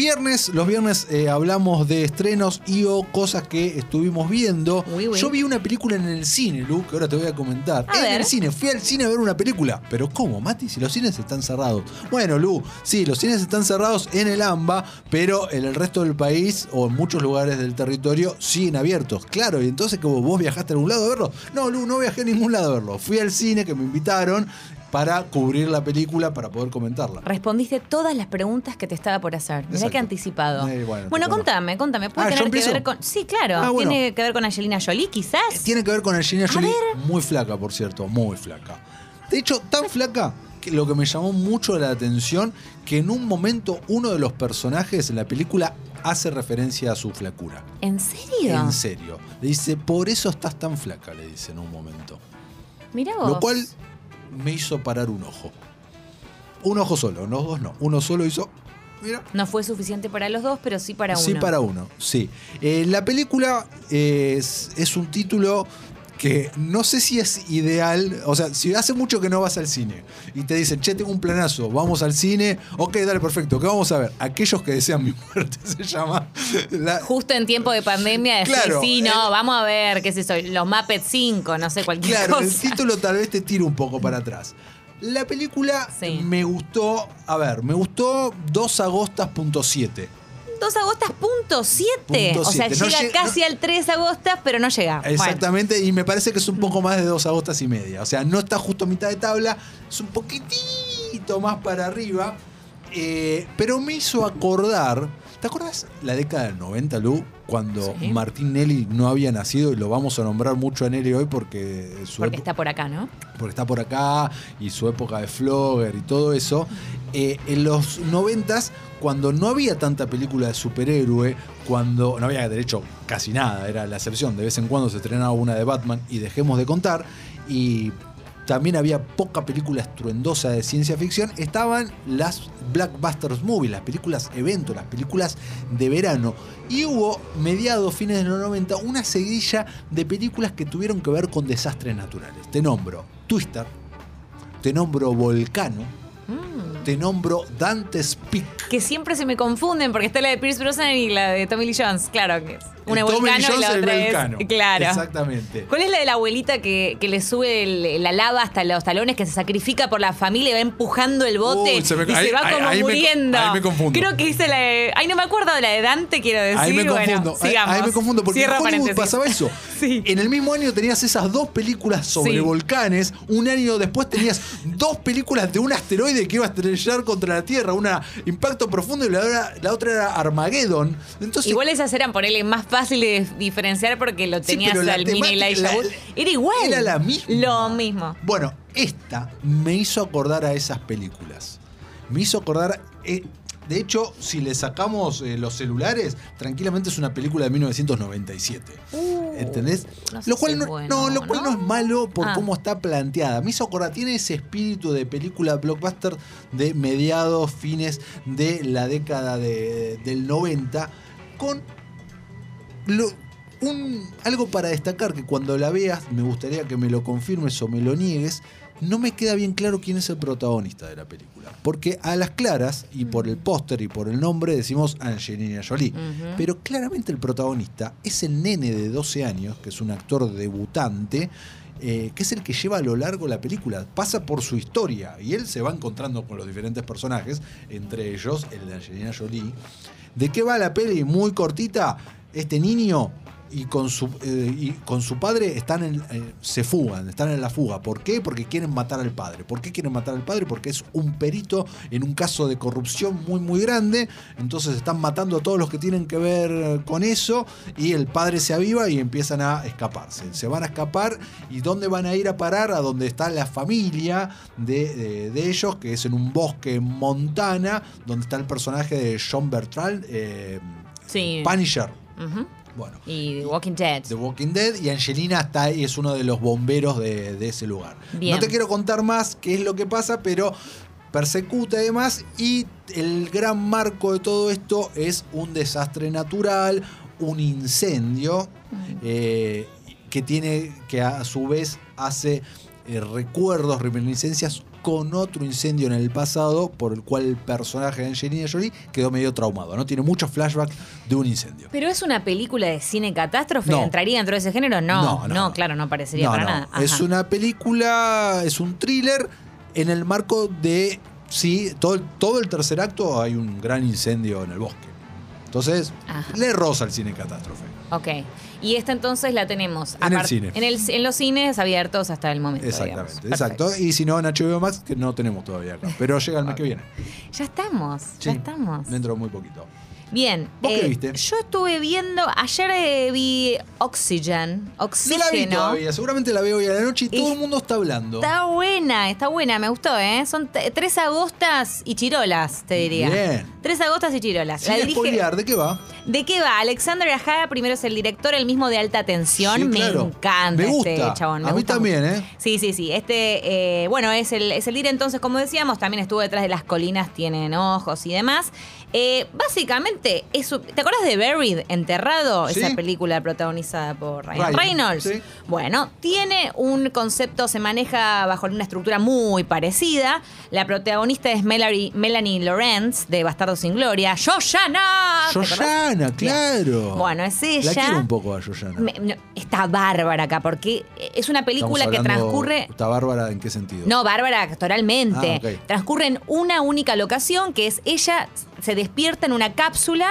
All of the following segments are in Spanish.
viernes, los viernes eh, hablamos de estrenos y o cosas que estuvimos viendo. Uy, uy. Yo vi una película en el cine, Lu, que ahora te voy a comentar. A en ver. el cine, fui al cine a ver una película. Pero ¿cómo, Mati? Si los cines están cerrados. Bueno, Lu, sí, los cines están cerrados en el AMBA, pero en el resto del país o en muchos lugares del territorio siguen abiertos. Claro, y entonces como vos viajaste a algún lado a verlo. No, Lu, no viajé a ningún lado a verlo. Fui al cine que me invitaron para cubrir la película, para poder comentarla. Respondiste todas las preguntas que te estaba por hacer. Mirá qué anticipado. Eh, bueno, bueno, contame, contame. ¿Puede Ah, ¿yo tener que ver con. Sí, claro. Ah, bueno. ¿Tiene que ver con Angelina Jolie, quizás? Tiene que ver con Angelina Jolie, ver. muy flaca, por cierto, muy flaca. De hecho, tan flaca que lo que me llamó mucho la atención, que en un momento uno de los personajes en la película hace referencia a su flacura. ¿En serio? En serio. Le dice, por eso estás tan flaca, le dice en un momento. Mirá vos. Lo cual me hizo parar un ojo. Un ojo solo, no dos no. Uno solo hizo... Mira, No fue suficiente para los dos, pero sí para uno. Sí, para uno, sí. Eh, la película es, es un título que no sé si es ideal. O sea, si hace mucho que no vas al cine y te dicen, che, tengo un planazo, vamos al cine. Ok, dale, perfecto. ¿Qué vamos a ver? Aquellos que desean mi muerte se llama. La- Justo en tiempo de pandemia decir, Claro, sí, no, el- vamos a ver, qué sé yo, los Muppets 5, no sé, cualquier Claro, el cosa. título tal vez te tira un poco para atrás. La película Sí. me gustó, a ver, me gustó 2 agostas.7. 2 agostas punto 7. Punto O sea, siete. Llega casi al 3 agostas, pero no llega. Bueno, Exactamente, y me parece que es un poco más de dos agostas y media. O sea, no está justo a mitad de tabla, es un poquitito más para arriba. eh, pero me hizo acordar. ¿Te acuerdas la década del 90, Lu? Cuando Sí. Martín Nelly no había nacido, y lo vamos a nombrar mucho a Nelly hoy porque su porque está por acá, ¿no? porque está por acá y su época de Flogger y todo eso. Eh, en los noventas, cuando no había tanta película de superhéroe, cuando no había de hecho casi nada, era la excepción, de vez en cuando se estrenaba una de Batman y dejemos de contar, y también había poca película estruendosa de ciencia ficción, estaban las blockbusters movies, las películas evento, las películas de verano. Y hubo, mediados, fines de los 90, una seguidilla de películas que tuvieron que ver con desastres naturales. Te nombro Twister, te nombro Volcano. Te nombro Dante's Peak. Que siempre se me confunden porque está la de Pierce Brosnan y la de Tommy Lee Jones. Claro que es. Una El Tommy y la el otra es. Claro. Exactamente. ¿Cuál es la de la abuelita que, que le sube el- la lava hasta los talones, que se sacrifica por la familia y va empujando el bote se me- y ahí- se va como ahí muriendo? ahí me confundo. Creo que hice la de. Ay, no me acuerdo de la de Dante, quiero decir. Ahí me Bueno, confundo. ahí- sigamos. ahí me confundo porque en Hollywood pasaba eso. Sí. En el mismo año tenías esas dos películas sobre Sí. volcanes. Un año después tenías dos películas de un asteroide que iba a estrellar contra la Tierra. Una Impacto Profundo y la, otra- la otra era Armageddon. Entonces, Igual esas eran ponerle más fácil de diferenciar porque lo tenías al mini temática- Elijah la-. Era igual. Era la misma. Lo mismo. Bueno, esta me hizo acordar a esas películas. Me hizo acordar. eh, de hecho, si le sacamos eh, los celulares, tranquilamente es una película de 1997. ¿Entendés? No sé lo cual, si no, es bueno, no, lo cual ¿no? no es malo por Ah. cómo está planteada. Me hizo acordar, tiene ese espíritu de película blockbuster de mediados, fines de la década de- del 90, con lo- un, algo para destacar que cuando la veas, me gustaría que me lo confirmes o me lo niegues, no me queda bien claro quién es el protagonista de la película. Porque a las claras, y por el póster y por el nombre, decimos Angelina Jolie. Pero claramente el protagonista es el nene de 12 años, que es un actor debutante, eh, que es el que lleva a lo largo la película. Pasa por su historia y él se va encontrando con los diferentes personajes, entre ellos el de Angelina Jolie. ¿De qué va la peli? Muy cortita. Este niño y con su, eh, y con su padre están en, eh, se fugan, están en la fuga. ¿Por qué? Porque quieren matar al padre. ¿Por qué quieren matar al padre? Porque es un perito en un caso de corrupción muy muy grande. Entonces están matando a todos los que tienen que ver con eso y el padre se aviva y empiezan a escaparse. Se van a escapar y ¿dónde van a ir a parar? A donde está la familia de, de- de ellos, que es en un bosque en Montana, donde está el personaje de John Bertrand, eh, Sí. Punisher. Ujú. Bueno. Y The Walking Dead. The Walking Dead y Angelina está ahí, es uno de los bomberos de, de ese lugar. Bien. No te quiero contar más qué es lo que pasa, pero persecuta además y el gran marco de todo esto es un desastre natural, un incendio eh, que tiene que a su vez hace eh, recuerdos, reminiscencias con otro incendio en el pasado por el cual el personaje de Angelina Jolie quedó medio traumado. ¿no? Tiene muchos flashbacks de un incendio. ¿Pero es una película de cine catástrofe? No. ¿Entraría dentro de ese género? No, No, no, no, no. claro, no parecería para nada. Ajá. Es una película, es un thriller en el marco de, sí, todo, el- todo el tercer acto hay un gran incendio en el bosque. Entonces, Ajá. le roza el cine catástrofe. Ok. Y esta entonces la tenemos En el cine. En, el- en los cines abiertos hasta el momento. Exactamente, digamos. exacto. Perfecto. Y si no, en HBO Max, que no tenemos todavía acá. Pero llega el mes que viene. Ya estamos, ya estamos. Dentro de muy poquito. Bien. eh, ¿Vos qué viste? Yo estuve viendo, ayer eh, vi Oxygen, No Oxígeno. la vi todavía, seguramente la veo hoy a la noche y todo el mundo está hablando. Está buena, está buena, me gustó, ¿eh? Son tres agostas y chirolas, te diría. Bien. Tres agostas y chirolas. Sin La dirige- spoilear, ¿de qué va? ¿De qué va? Alexander Aja primero es el director, el mismo de alta tensión. Sí, me claro. encanta Me gusta. este chabón. me A mí también, mucho. ¿eh? Sí, sí, sí. Este, eh, bueno, es el, es el líder entonces, como decíamos, también estuvo detrás de las colinas, tienen ojos y demás. Eh, básicamente, ¿te acuerdas de Buried, Enterrado? Sí. Esa película protagonizada por Ryan, Ryan, Reynolds. sí. Bueno, tiene un concepto, se maneja bajo una estructura muy parecida. La protagonista es Melanie, Melanie Lawrence, de Bastardo sin Gloria. Yoyana, Bien. claro. Bueno, es La ella. quiero un poco a. Me- no, está bárbara acá, porque es una película que transcurre. ¿Está bárbara en qué sentido? No, bárbara actoralmente. Ah. Transcurre en una única locación, que es ella se despierta en una cápsula,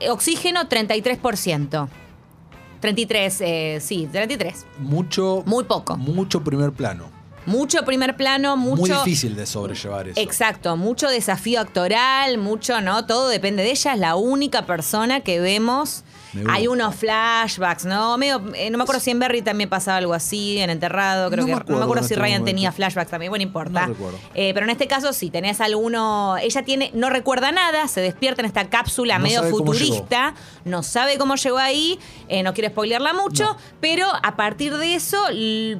eh, oxígeno 33%. 33, eh, sí, 33. Mucho. Muy poco. Mucho primer plano. Mucho primer plano, mucho. Muy difícil de sobrellevar eso. Exacto, mucho desafío actoral, mucho, ¿no? Todo depende de ella, es la única persona que vemos. Hay unos flashbacks, ¿no? Medio, eh, no me acuerdo si en Berry también pasaba algo así, en Enterrado, creo No que. me no acuerdo me acuerdo si este Ryan momento. tenía flashbacks también, bueno, importa. No. Eh, pero en este caso sí, tenés alguno. Ella tiene, no recuerda nada, se despierta en esta cápsula No medio futurista, no sabe cómo llegó ahí, eh, no quiero spoilearla mucho, No. pero a partir de eso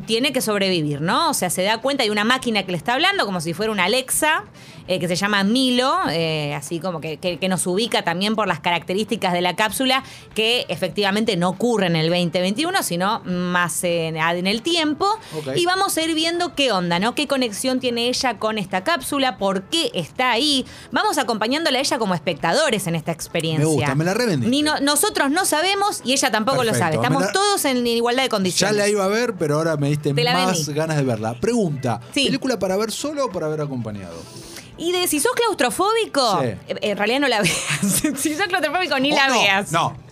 tiene que sobrevivir, ¿no? O sea, se da cuenta, hay una máquina que le está hablando, como si fuera una Alexa, eh, que se llama Milo, eh, así como que, que- que nos ubica también por las características de la cápsula, que efectivamente no ocurre en el 2021, sino más en, en el tiempo. Y vamos a ir viendo qué onda, ¿no? ¿Qué conexión tiene ella con esta cápsula? ¿Por qué está ahí? Vamos acompañándola a ella como espectadores en esta experiencia. Me gusta, me la revendiste. Ni no- nosotros no sabemos y ella tampoco lo sabe. Estamos la- todos en igualdad de Ya condiciones. la iba a ver, pero ahora me diste más vendí. ganas de verla. Pregunta: Sí. ¿película para ver solo o para ver acompañado? Y de si sos claustrofóbico, Sí. eh, en realidad no la veas. si sos claustrofóbico, ni la no, veas. No.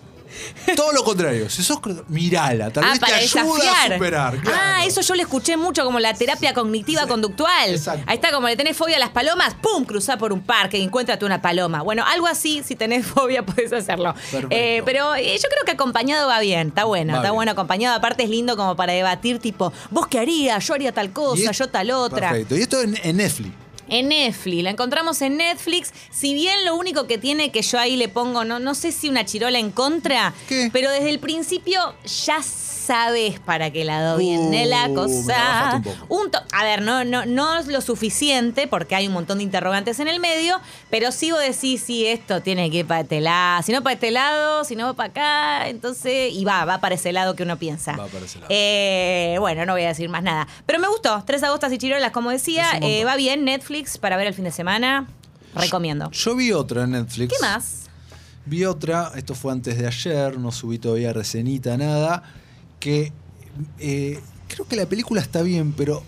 Todo lo contrario. Si sos. Mirala, tal Ah, vez te para ayuda desafiar. a superar. claro. Ah, eso yo le escuché mucho como la terapia cognitiva conductual. exacto. Ahí está, como le tenés fobia a las palomas, ¡pum! Cruzá por un parque y encuéntrate una paloma. Bueno, algo así, si tenés fobia, podés hacerlo. Perfecto. Eh, pero eh, yo creo que acompañado va bien, está bueno, Va está bien. bueno acompañado. Aparte es lindo como para debatir, tipo, ¿vos qué harías? Yo haría tal Y cosa, es- yo tal otra. Perfecto. Y esto en, en Netflix. En Netflix, la encontramos en Netflix. Si bien lo único que tiene que yo ahí le pongo, no, no sé si una chirola en contra, ¿Qué? pero desde el principio ya sabes para qué lado viene Uh, la me la cosa. un. Un a ver, no, no, no es lo suficiente porque hay un montón de interrogantes en el medio, pero sí vos decís, sí, esto tiene que ir para este lado, si no para este lado, si no va para acá, entonces, y va, va para ese lado que uno piensa. Va para ese lado. Eh, bueno, no voy a decir más nada. Pero me gustó. Tres agostas y chirolas, como decía. Eh, va bien, Netflix, para ver el fin de semana. Recomiendo. Yo vi otra en Netflix. ¿Qué más? Vi otra, esto fue antes de ayer, no subí todavía resenita, nada, que eh, creo que la película está bien, pero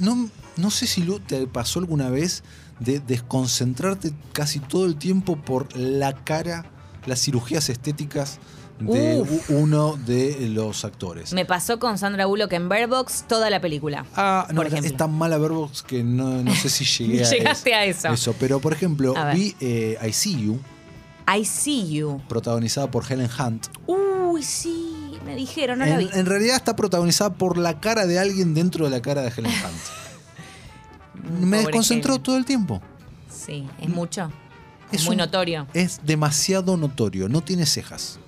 no, no sé si Lu, te pasó alguna vez de desconcentrarte casi todo el tiempo por la cara, las cirugías estéticas de Uf. uno de los actores. Me pasó con Sandra Bullock en Bird Box toda la película. Ah, no, por ejemplo. es tan mala Verbox que no, no sé si llegué a Llegaste a eso. Eso, pero por ejemplo, A ver. vi eh, I See You, I See You. protagonizada por Helen Hunt. Uy, sí, me dijeron, no la vi. En, en realidad está protagonizada por la cara de alguien dentro de la cara de Helen Hunt. Me Pobre desconcentró Helen. todo el tiempo. Sí, es mucho. Es, Es muy un- notorio. Es demasiado notorio, no tiene cejas.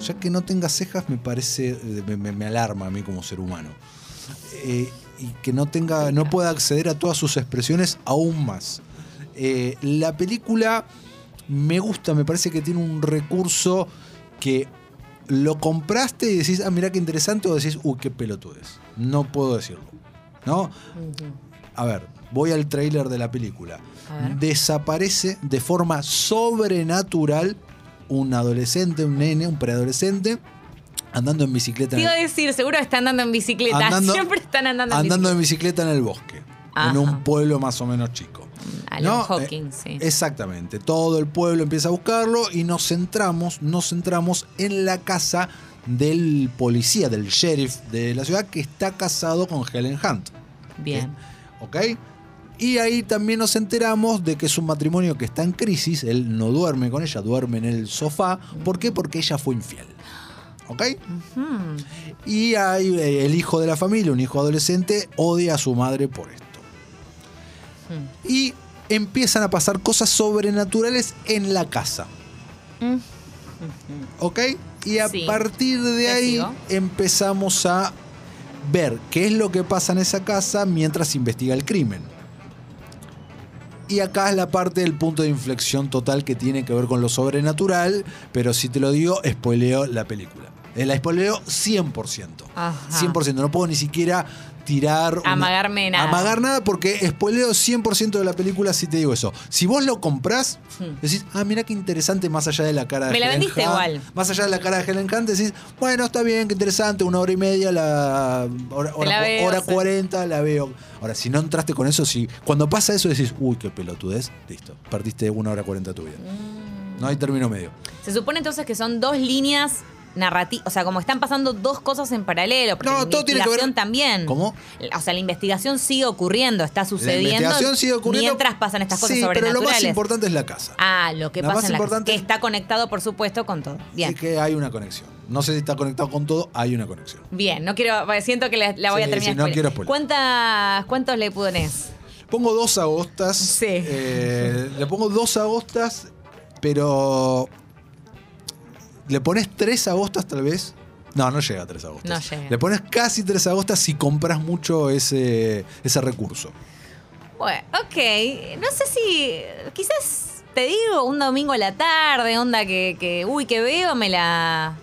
Ya que no tenga cejas me parece, eh, me, me- alarma a mí como ser humano. Eh, y que no tenga, no pueda acceder a todas sus expresiones aún más. Eh, la película me gusta, me parece que tiene un recurso que lo compraste y decís, ah, mirá qué interesante, o decís, uy, qué pelotudez. No puedo decirlo. ¿no? A ver, voy al tráiler de la película. Desaparece de forma sobrenatural un adolescente, un nene, un preadolescente, andando en bicicleta. Te iba a decir, seguro están andando en bicicleta. Andando- Siempre están andando en andando en bicicleta. bicicleta en el bosque, en un pueblo más o menos chico. Alan ¿no? Hawking, Eh, sí. Exactamente. Todo el pueblo empieza a buscarlo y nos centramos, nos centramos en la casa del policía, del sheriff de la ciudad que está casado con Helen Hunt. Bien. ¿Ok? Y ahí también nos enteramos de que es un matrimonio que está en crisis. Él no duerme con ella, duerme en el sofá. ¿Por qué? Porque ella fue infiel. ¿Ok? Y hay eh, el hijo de la familia, un hijo adolescente, odia a su madre por esto. Hmm. Y empiezan a pasar cosas sobrenaturales en la casa. Mm. ¿Ok? Y a Sí. partir de ahí sigo. empezamos a ver qué es lo que pasa en esa casa mientras investiga el crimen. Y acá es la parte del punto de inflexión total que tiene que ver con lo sobrenatural, pero si te lo digo, spoileo la película. Eh, La spoileo 100%. Ajá. 100%. No puedo ni siquiera tirar... una- Amagarme nada. Amagar nada porque spoileo 100% de la película si te digo eso. Si vos lo comprás, Hmm. decís, ah, mira qué interesante más allá de la cara de Me la vendiste Hunt. igual. Más allá de la cara de Helen Hunt, decís, bueno, está bien, qué interesante, una hora y media, la hora, hora, la veo, hora sí. 40, la veo. Ahora, si no entraste con eso, si cuando pasa eso decís, uy, qué pelotudez, listo, perdiste una hora 40 tu vida. Mm. No hay término medio. Se supone entonces que son dos líneas narrativas, o sea, como están pasando dos cosas en paralelo, porque No, la todo tiene que ver- investigación también. ¿Cómo? O sea, la investigación sigue ocurriendo, está sucediendo. la investigación sigue ocurriendo. Mientras pasan estas cosas sí, pero lo sobrenaturales. más importante es la casa. Ah, lo que Lo pasa más en la casa, importante- que está conectado, por supuesto, con todo. Bien. Y que hay una conexión. No sé si está conectado con todo, hay una conexión. Bien, no quiero, siento que la, la voy Sí, a terminar. sí, no quiero. ¿Cuántas, ¿Cuántos le pones? Pongo dos agostas. Sí. eh, le pongo dos agostas, pero. ¿Le pones tres agostas tal vez? No, no llega a tres agostas. No llega. Le pones casi tres agostas si compras mucho ese, ese recurso. Bueno, ok. No sé si. Quizás te digo un domingo a la tarde, onda que, que uy, que veo, me la.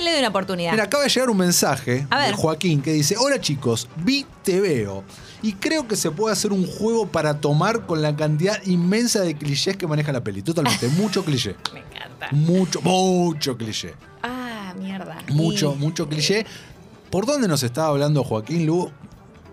Me, me- me- me le doy una oportunidad. Mira, acaba de llegar un mensaje A de ver. Joaquín que dice: Hola chicos, vi te veo. Y creo que se puede hacer un juego para tomar con la cantidad inmensa de clichés que maneja la peli. Totalmente, mucho cliché. me encanta. Mucho, mucho cliché. Ah, mierda. Mucho, Y- mucho cliché. ¿Por dónde nos estaba hablando Joaquín Lu?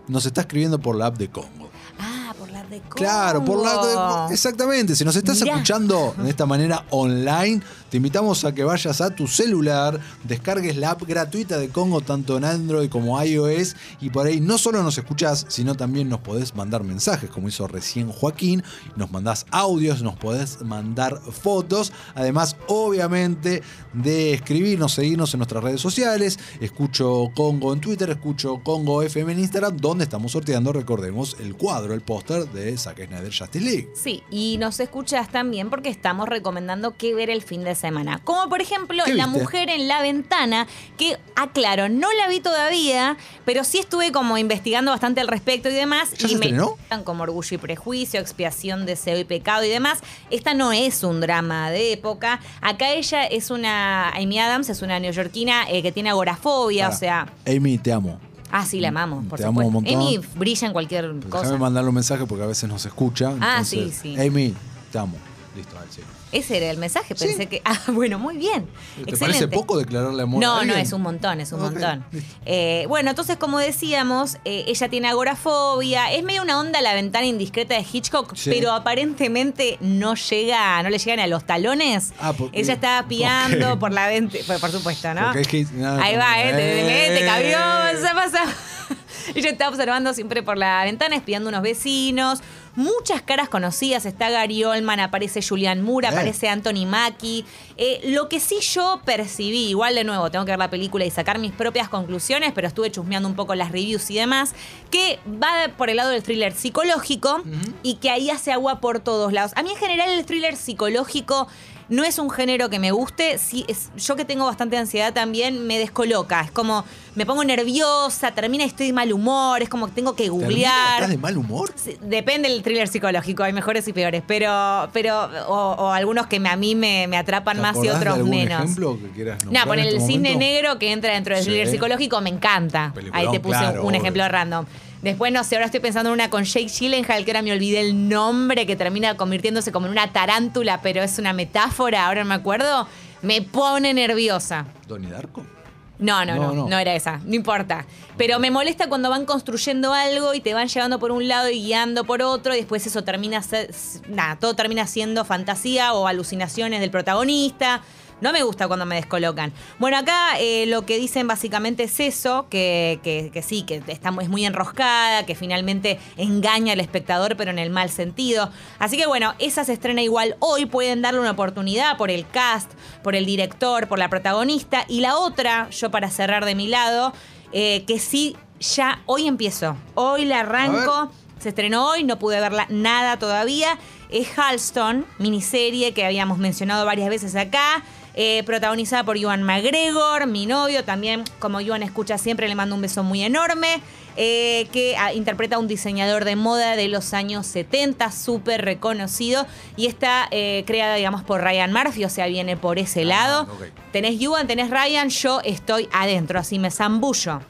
Nos está escribiendo por la app de Congo. Ah, por la de Claro, por la app de Congo. Exactamente. Si nos estás Mirá. escuchando de esta manera online, te invitamos a que vayas a tu celular, descargues la app gratuita de Congo, tanto en Android como iOS, y por ahí no solo nos escuchás, sino también nos podés mandar mensajes, como hizo recién Joaquín, nos mandás audios, nos podés mandar fotos, además, obviamente, de escribirnos, seguirnos en nuestras redes sociales. Escucho Congo en Twitter, escucho Congo FM en Instagram, donde estamos sorteando, recordemos, el cuadro, el póster de Zack Snyder Justice League. Sí, y nos escuchas también porque estamos recomendando qué ver el fin de semana. Como por ejemplo ¿Qué La mujer en la ventana, que aclaro, no la vi todavía, pero sí estuve como investigando bastante al respecto y demás. ¿Ya y se me gustan como orgullo y prejuicio, expiación, deseo y pecado y demás. Esta no es un drama de época. Acá ella es una, Amy Adams es una neoyorquina eh, que tiene agorafobia, o sea. Amy, te amo. Ah, sí, la amamos, por Te amo un montón. Amy brilla en cualquier cosa. Déjame mandarle un mensaje porque a veces nos escucha. Ah, entonces, sí, sí. Amy, te amo. Listo, dale, sí. Ese era el mensaje, Sí. pensé que. Ah, bueno, muy bien. ¿Te Excelente. parece poco declararle amor a No, no, es un montón, es un montón. Eh, bueno, entonces, como decíamos, eh, ella tiene agorafobia. Es medio una onda la ventana indiscreta de Hitchcock, Sí. pero aparentemente no llega, no le llegan a los talones. Ah, porque- ella estaba piando por la ventana, por, por supuesto, ¿no? Porque es que- nada, Ahí va, ¿eh? Te, te, te cabió, Eh. pasa, pasa. Ella está observando siempre por la ventana, espiando unos vecinos. Muchas caras conocidas. Está Gary Oldman, aparece Julian Moore, aparece Anthony Mackie. Eh, lo que sí yo percibí, igual de nuevo, tengo que ver la película y sacar mis propias conclusiones, pero estuve chusmeando un poco las reviews y demás, que va por el lado del thriller psicológico y que ahí hace agua por todos lados. A mí en general el thriller psicológico no es un género que me guste. Sí, es, yo que tengo bastante ansiedad también, me descoloca. Es como, me pongo nerviosa, termina y estoy de mal humor, es como que tengo que googlear. ¿Estás de mal humor? Sí, Depende del thriller psicológico, hay mejores y peores, pero, pero o, o algunos que me- a mí me, me atrapan ¿Te más y acordás de otros algún menos. ejemplo que quieras No, por el este cisne negro que entra dentro del Sí. thriller psicológico me encanta. Peliculón, Ahí te puse claro, un obvio. ejemplo random. Después, no sé, ahora estoy pensando en una con Jake Gyllenhaal, que ahora me olvidé el nombre, que termina convirtiéndose como en una tarántula, pero es una metáfora, ahora no me acuerdo. Me pone nerviosa. ¿Donnie Darko? No, no, no, No, no, era esa, no importa. Pero me molesta cuando van construyendo algo y te van llevando por un lado y guiando por otro, y después eso termina, nada, todo termina siendo fantasía o alucinaciones del protagonista. No me gusta cuando me descolocan. Bueno, acá eh, lo que dicen básicamente es eso, que, que- que sí, que está, es muy enroscada, que finalmente engaña al espectador, pero en el mal sentido. Así que bueno, esa se estrena igual hoy, pueden darle una oportunidad por el cast, por el director, por la protagonista. Y la otra, yo para cerrar de mi lado, eh, que sí, ya hoy empiezo. Hoy la arranco. Se estrenó hoy, no pude verla nada todavía. Es Halston, miniserie que habíamos mencionado varias veces acá. Eh, protagonizada por Iwan McGregor, mi novio, también como Iwan escucha siempre, le mando un beso muy enorme, eh, que ah, interpreta a un diseñador de moda de los años 70, súper reconocido, y está eh, creada, digamos, por Ryan Murphy, o sea, viene por ese lado. ok. Tenés Iwan, tenés Ryan, yo estoy adentro, así me zambullo.